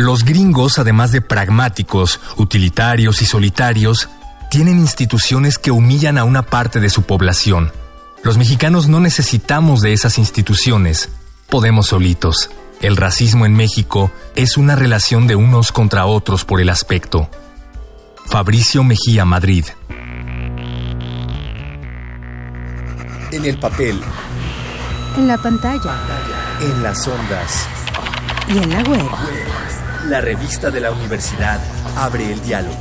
Los gringos, además de pragmáticos, utilitarios y solitarios, tienen instituciones que humillan a una parte de su población. Los mexicanos no necesitamos de esas instituciones, podemos solitos. El racismo en México es una relación de unos contra otros por el aspecto. Fabricio Mejía, Madrid. En el papel. En la pantalla. En las ondas. Y en la web. La revista de la universidad abre el diálogo.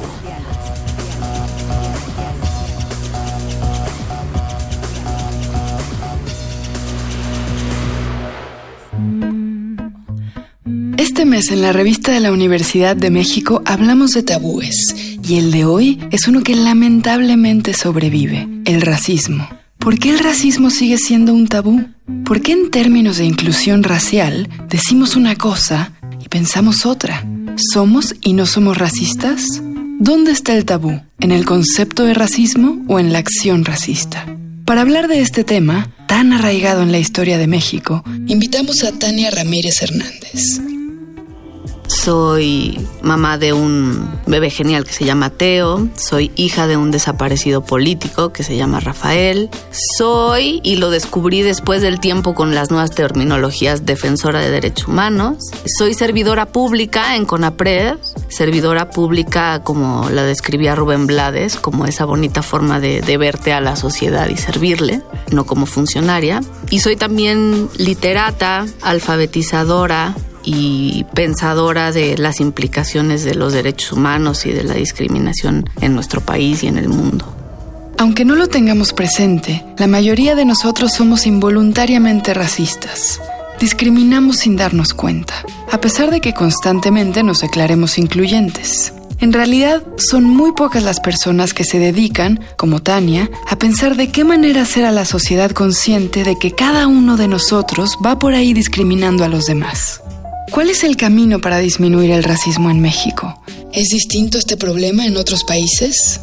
Este mes en la revista de la Universidad de México hablamos de tabúes y el de hoy es uno que lamentablemente sobrevive, el racismo. ¿Por qué el racismo sigue siendo un tabú? ¿Por qué en términos de inclusión racial decimos una cosa pensamos otra? ¿Somos y no somos racistas? ¿Dónde está el tabú? ¿En el concepto de racismo o en la acción racista? Para hablar de este tema, tan arraigado en la historia de México, invitamos a Tania Ramírez Hernández. Soy mamá de un bebé genial que se llama Teo. Soy hija de un desaparecido político que se llama Rafael. Soy, y lo descubrí después del tiempo con las nuevas terminologías, defensora de derechos humanos. Soy servidora pública en CONAPRED. Servidora pública como la describía Rubén Blades, como esa bonita forma de, de verte a la sociedad y servirle, no como funcionaria. Y soy también literata, alfabetizadora, y pensadora de las implicaciones de los derechos humanos y de la discriminación en nuestro país y en el mundo. Aunque no lo tengamos presente, la mayoría de nosotros somos involuntariamente racistas. Discriminamos sin darnos cuenta, a pesar de que constantemente nos declaremos incluyentes. En realidad, son muy pocas las personas que se dedican, como Tania, a pensar de qué manera hacer a la sociedad consciente de que cada uno de nosotros va por ahí discriminando a los demás. ¿Cuál es el camino para disminuir el racismo en México? ¿Es distinto este problema en otros países?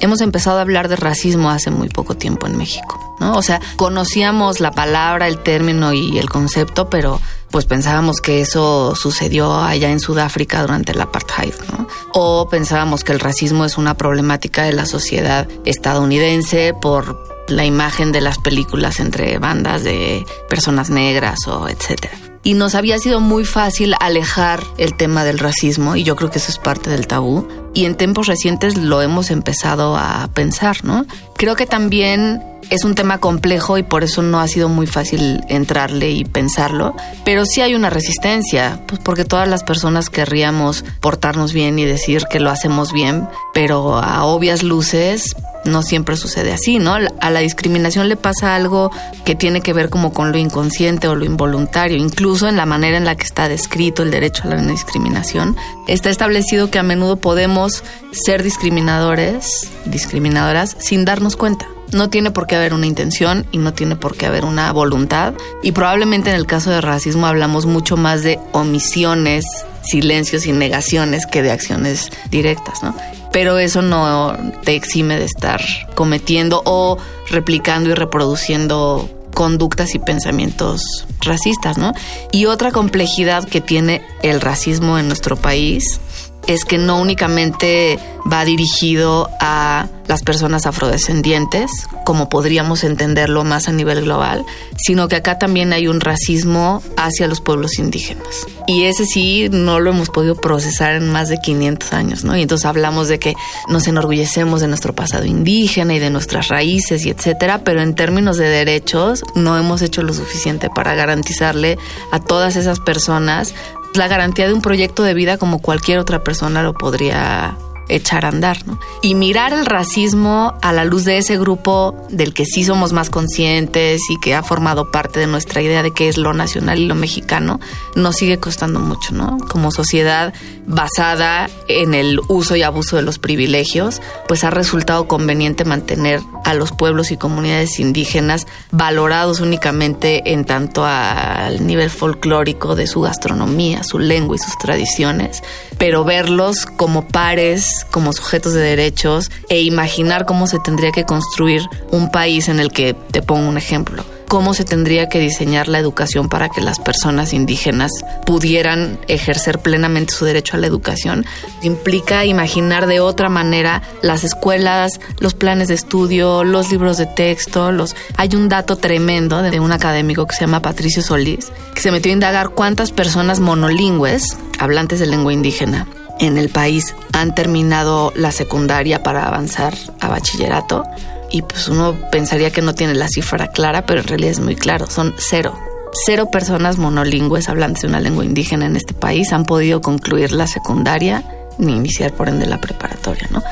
Hemos empezado a hablar de racismo hace muy poco tiempo en México, ¿no? O sea, conocíamos la palabra, el término y el concepto, pero pues pensábamos que eso sucedió allá en Sudáfrica durante el apartheid, ¿no? O pensábamos que el racismo es una problemática de la sociedad estadounidense por la imagen de las películas entre bandas de personas negras o etcétera y nos había sido muy fácil alejar el tema del racismo y yo creo que eso es parte del tabú y en tiempos recientes lo hemos empezado a pensar, ¿no? Creo que también es un tema complejo y por eso no ha sido muy fácil entrarle y pensarlo, pero sí hay una resistencia, pues porque todas las personas querríamos portarnos bien y decir que lo hacemos bien, pero a obvias luces no siempre sucede así, ¿no? A la discriminación le pasa algo que tiene que ver como con lo inconsciente o lo involuntario, incluso en la manera en la que está descrito el derecho a la no discriminación. Está establecido que a menudo podemos ser discriminadores, discriminadoras, sin darnos cuenta. No tiene por qué haber una intención y no tiene por qué haber una voluntad. Y probablemente en el caso de racismo hablamos mucho más de omisiones, silencios y negaciones que de acciones directas, ¿no? Pero eso no te exime de estar cometiendo o replicando y reproduciendo conductas y pensamientos racistas, ¿no? Y otra complejidad que tiene el racismo en nuestro país es que no únicamente va dirigido a las personas afrodescendientes, como podríamos entenderlo más a nivel global, sino que acá también hay un racismo hacia los pueblos indígenas. Y ese sí no lo hemos podido procesar en más de 500 años, ¿no? Y entonces hablamos de que nos enorgullecemos de nuestro pasado indígena y de nuestras raíces y etcétera, pero en términos de derechos no hemos hecho lo suficiente para garantizarle a todas esas personas la garantía de un proyecto de vida como cualquier otra persona lo podría echar a andar, ¿no? Y mirar el racismo a la luz de ese grupo del que sí somos más conscientes y que ha formado parte de nuestra idea de qué es lo nacional y lo mexicano, nos sigue costando mucho, ¿no? Como sociedad basada en el uso y abuso de los privilegios, pues ha resultado conveniente mantener a los pueblos y comunidades indígenas valorados únicamente en tanto al nivel folclórico de su gastronomía, su lengua y sus tradiciones, pero verlos como pares como sujetos de derechos e imaginar cómo se tendría que construir un país en el que, te pongo un ejemplo, cómo se tendría que diseñar la educación para que las personas indígenas pudieran ejercer plenamente su derecho a la educación. Implica imaginar de otra manera las escuelas, los planes de estudio, los libros de texto. Los... Hay un dato tremendo de un académico que se llama Patricio Solís, que se metió a indagar cuántas personas monolingües, hablantes de lengua indígena, en el país han terminado la secundaria para avanzar a bachillerato y pues uno pensaría que no tiene la cifra clara, pero en realidad es muy claro, son cero. Cero personas monolingües hablantes de una lengua indígena en este país han podido concluir la secundaria ni iniciar por ende la preparatoria, ¿no?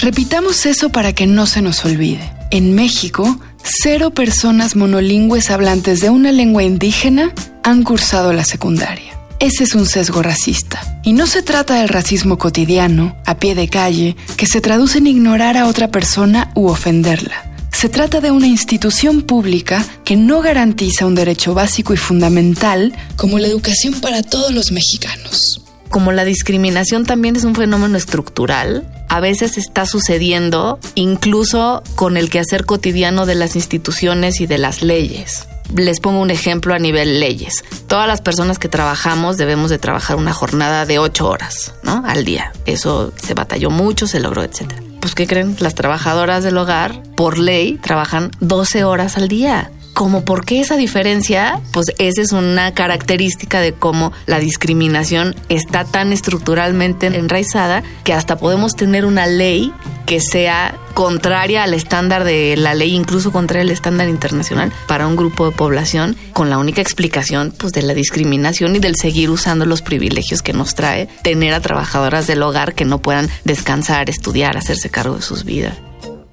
Repitamos eso para que no se nos olvide. En México, cero personas monolingües hablantes de una lengua indígena han cursado la secundaria. Ese es un sesgo racista. Y no se trata del racismo cotidiano, a pie de calle, que se traduce en ignorar a otra persona u ofenderla. Se trata de una institución pública que no garantiza un derecho básico y fundamental como la educación para todos los mexicanos. Como la discriminación también es un fenómeno estructural, a veces está sucediendo incluso con el quehacer cotidiano de las instituciones y de las leyes. Les pongo un ejemplo a nivel leyes. Todas las personas que trabajamos debemos de trabajar una jornada de ocho horas, ¿no? Al día. Eso se batalló mucho, se logró, etcétera. Pues, ¿qué creen? Las trabajadoras del hogar, por ley, trabajan 12 horas al día. ¿Cómo por qué esa diferencia? Pues esa es una característica de cómo la discriminación está tan estructuralmente enraizada que hasta podemos tener una ley que sea contraria al estándar de la ley, incluso contra el estándar internacional para un grupo de población, con la única explicación pues de la discriminación y del seguir usando los privilegios que nos trae tener a trabajadoras del hogar que no puedan descansar, estudiar, hacerse cargo de sus vidas.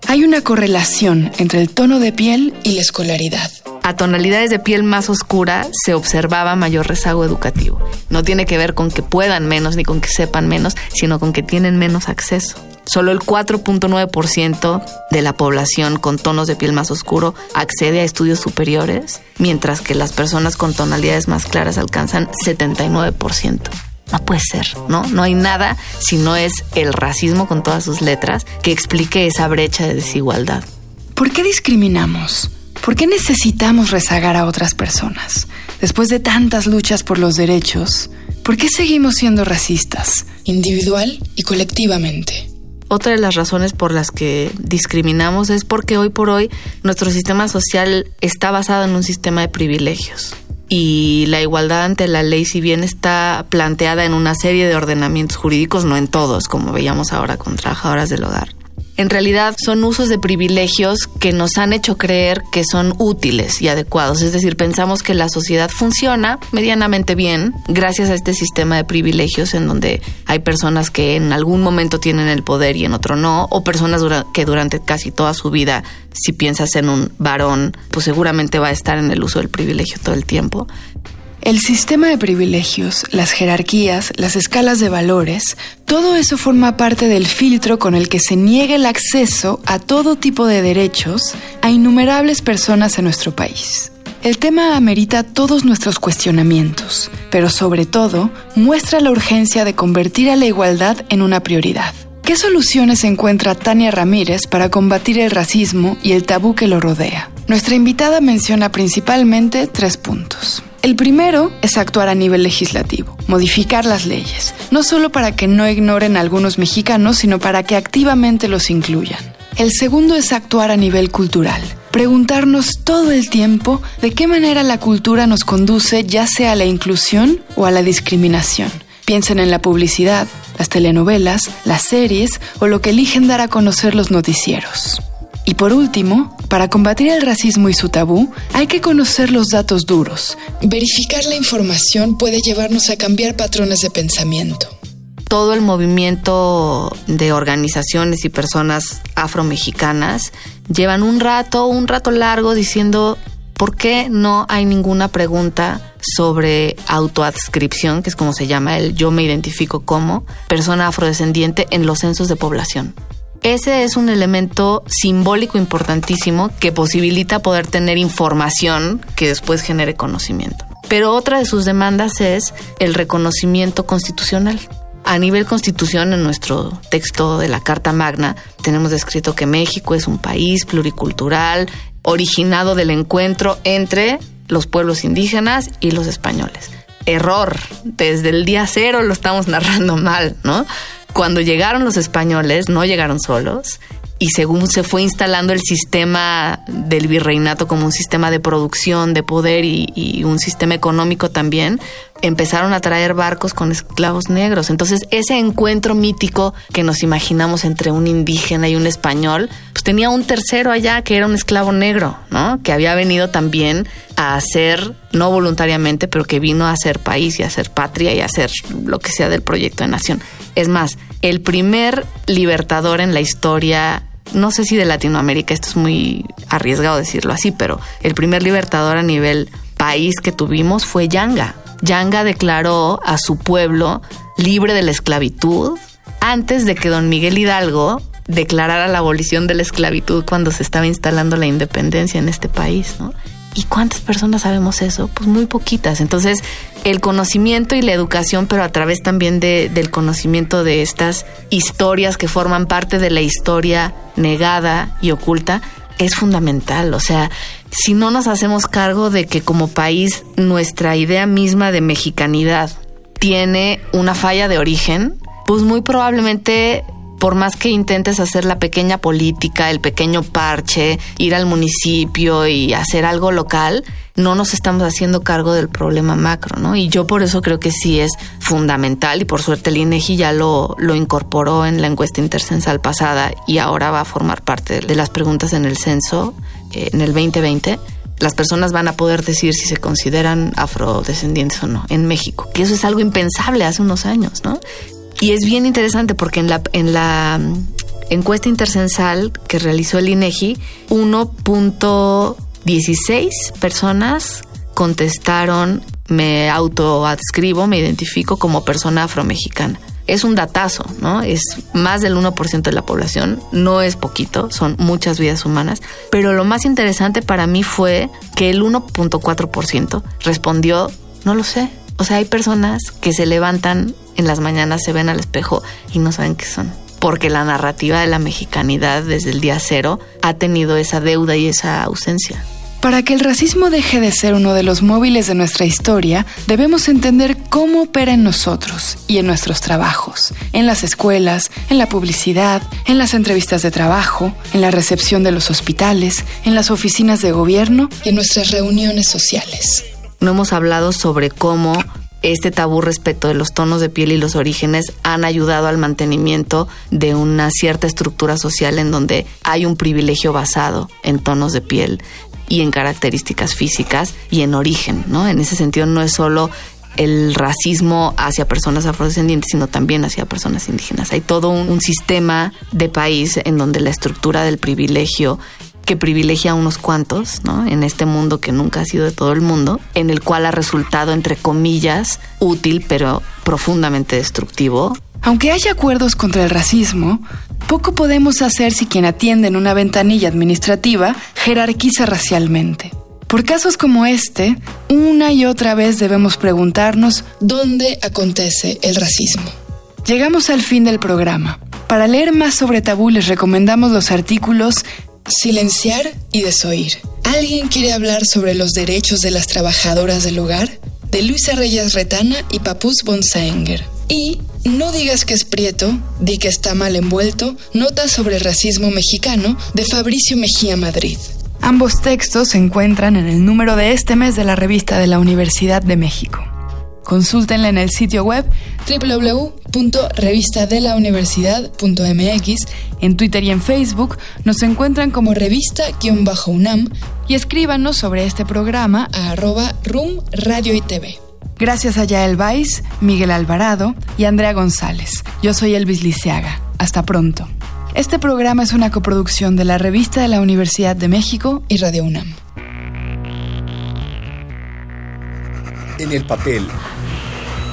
Hay una correlación entre el tono de piel y la escolaridad. A tonalidades de piel más oscura se observaba mayor rezago educativo. No tiene que ver con que puedan menos ni con que sepan menos, sino con que tienen menos acceso. Solo el 4.9% de la población con tonos de piel más oscuro accede a estudios superiores, mientras que las personas con tonalidades más claras alcanzan 79%. No puede ser, ¿no? No hay nada si no es el racismo con todas sus letras que explique esa brecha de desigualdad. ¿Por qué discriminamos? ¿Por qué necesitamos rezagar a otras personas? Después de tantas luchas por los derechos, ¿por qué seguimos siendo racistas, individual y colectivamente? Otra de las razones por las que discriminamos es porque hoy por hoy nuestro sistema social está basado en un sistema de privilegios y la igualdad ante la ley, si bien está planteada en una serie de ordenamientos jurídicos, no en todos, como veíamos ahora con trabajadoras del hogar, en realidad son usos de privilegios que nos han hecho creer que son útiles y adecuados. Es decir, pensamos que la sociedad funciona medianamente bien gracias a este sistema de privilegios en donde hay personas que en algún momento tienen el poder y en otro no, o personas que durante casi toda su vida, si piensas en un varón, pues seguramente va a estar en el uso del privilegio todo el tiempo. El sistema de privilegios, las jerarquías, las escalas de valores, todo eso forma parte del filtro con el que se niega el acceso a todo tipo de derechos a innumerables personas en nuestro país. El tema amerita todos nuestros cuestionamientos, pero sobre todo muestra la urgencia de convertir a la igualdad en una prioridad. ¿Qué soluciones encuentra Tania Ramírez para combatir el racismo y el tabú que lo rodea? Nuestra invitada menciona principalmente tres puntos. El primero es actuar a nivel legislativo, modificar las leyes, no solo para que no ignoren algunos mexicanos, sino para que activamente los incluyan. El segundo es actuar a nivel cultural, preguntarnos todo el tiempo de qué manera la cultura nos conduce ya sea a la inclusión o a la discriminación. Piensen en la publicidad, las telenovelas, las series o lo que eligen dar a conocer los noticieros. Y por último, para combatir el racismo y su tabú, hay que conocer los datos duros. Verificar la información puede llevarnos a cambiar patrones de pensamiento. Todo el movimiento de organizaciones y personas afromexicanas llevan un rato, un rato largo diciendo por qué no hay ninguna pregunta sobre autoadscripción, que es como se llama el yo me identifico como persona afrodescendiente en los censos de población. Ese es un elemento simbólico importantísimo que posibilita poder tener información que después genere conocimiento. Pero otra de sus demandas es el reconocimiento constitucional. A nivel constitución, en nuestro texto de la Carta Magna, tenemos descrito que México es un país pluricultural, originado del encuentro entre los pueblos indígenas y los españoles. Error, desde el día cero lo estamos narrando mal, ¿no? Cuando llegaron los españoles, no llegaron solos, y según se fue instalando el sistema del virreinato como un sistema de producción, de poder y, un sistema económico también, empezaron a traer barcos con esclavos negros. Entonces ese encuentro mítico que nos imaginamos entre un indígena y un español, pues tenía un tercero allá que era un esclavo negro, ¿no? Que había venido también a hacer, no voluntariamente, pero que vino a hacer país y a hacer patria y a hacer lo que sea del proyecto de nación. Es más, el primer libertador en la historia no sé si de Latinoamérica, esto es muy arriesgado decirlo así, pero el primer libertador a nivel país que tuvimos fue Yanga. Yanga declaró a su pueblo libre de la esclavitud antes de que don Miguel Hidalgo declarara la abolición de la esclavitud cuando se estaba instalando la independencia en este país, ¿no? ¿Y cuántas personas sabemos eso? Pues muy poquitas. Entonces, el conocimiento y la educación, pero a través también de, del conocimiento de estas historias que forman parte de la historia negada y oculta, es fundamental. O sea, si no nos hacemos cargo de que como país nuestra idea misma de mexicanidad tiene una falla de origen, pues muy probablemente por más que intentes hacer la pequeña política, el pequeño parche, ir al municipio y hacer algo local, no nos estamos haciendo cargo del problema macro, ¿no? Y yo por eso creo que sí es fundamental y por suerte el INEGI ya lo, lo incorporó en la encuesta intercensal pasada y ahora va a formar parte de las preguntas en el censo eh, en el 2020 las personas van a poder decir si se consideran afrodescendientes o no en México, que eso es algo impensable hace unos años, ¿no? Y es bien interesante porque en la, en la mm, encuesta intercensal que realizó el INEGI, 1.16 personas contestaron me autoadscribo, me identifico como persona afromexicana. Es un datazo, ¿no? Es más del 1% de la población, no es poquito, son muchas vidas humanas, pero lo más interesante para mí fue que el 1.4% respondió, no lo sé. O sea, hay personas que se levantan en las mañanas se ven al espejo y no saben qué son. Porque la narrativa de la mexicanidad desde el día cero ha tenido esa deuda y esa ausencia. Para que el racismo deje de ser uno de los móviles de nuestra historia, debemos entender cómo opera en nosotros y en nuestros trabajos, en las escuelas, en la publicidad, en las entrevistas de trabajo, en la recepción de los hospitales, en las oficinas de gobierno y en nuestras reuniones sociales. No hemos hablado sobre cómo este tabú respecto de los tonos de piel y los orígenes han ayudado al mantenimiento de una cierta estructura social en donde hay un privilegio basado en tonos de piel y en características físicas y en origen, ¿no? En ese sentido no es solo el racismo hacia personas afrodescendientes, sino también hacia personas indígenas. Hay todo un, un, sistema de país en donde la estructura del privilegio que privilegia a unos cuantos, ¿no? En este mundo que nunca ha sido de todo el mundo, en el cual ha resultado, entre comillas, útil, pero profundamente destructivo. Aunque haya acuerdos contra el racismo, poco podemos hacer si quien atiende en una ventanilla administrativa jerarquiza racialmente. Por casos como este, una y otra vez debemos preguntarnos dónde acontece el racismo. Llegamos al fin del programa. Para leer más sobre tabú les recomendamos los artículos Silenciar y desoír. ¿Alguien quiere hablar sobre los derechos de las trabajadoras del hogar? De Luisa Reyes Retana y Papus Bonsaenger. Y No digas que es prieto, di que está mal envuelto, notas sobre el racismo mexicano de Fabricio Mejía Madrid. Ambos textos se encuentran en el número de este mes de la revista de la Universidad de México. Consúltenla en el sitio web www.revistadelauniversidad.mx. En Twitter y en Facebook nos encuentran como revista-unam y escríbanos sobre este programa a arroba room radio y TV. Gracias a Yael Vais, Miguel Alvarado y Andrea González. Yo soy Elvis Liceaga. Hasta pronto. Este programa es una coproducción de la Revista de la Universidad de México y Radio UNAM. En el papel